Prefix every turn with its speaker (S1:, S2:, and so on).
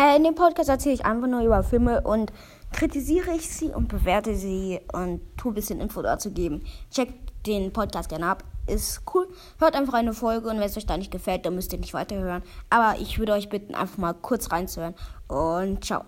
S1: Äh, in dem Podcast erzähle ich einfach nur über Filme und kritisiere ich sie und bewerte sie und tue ein bisschen Info dazu geben. Checkt den Podcast gerne ab. Ist cool. Hört einfach eine Folge und wenn es euch da nicht gefällt, dann müsst ihr nicht weiterhören. Aber ich würde euch bitten, einfach mal kurz reinzuhören. Und ciao.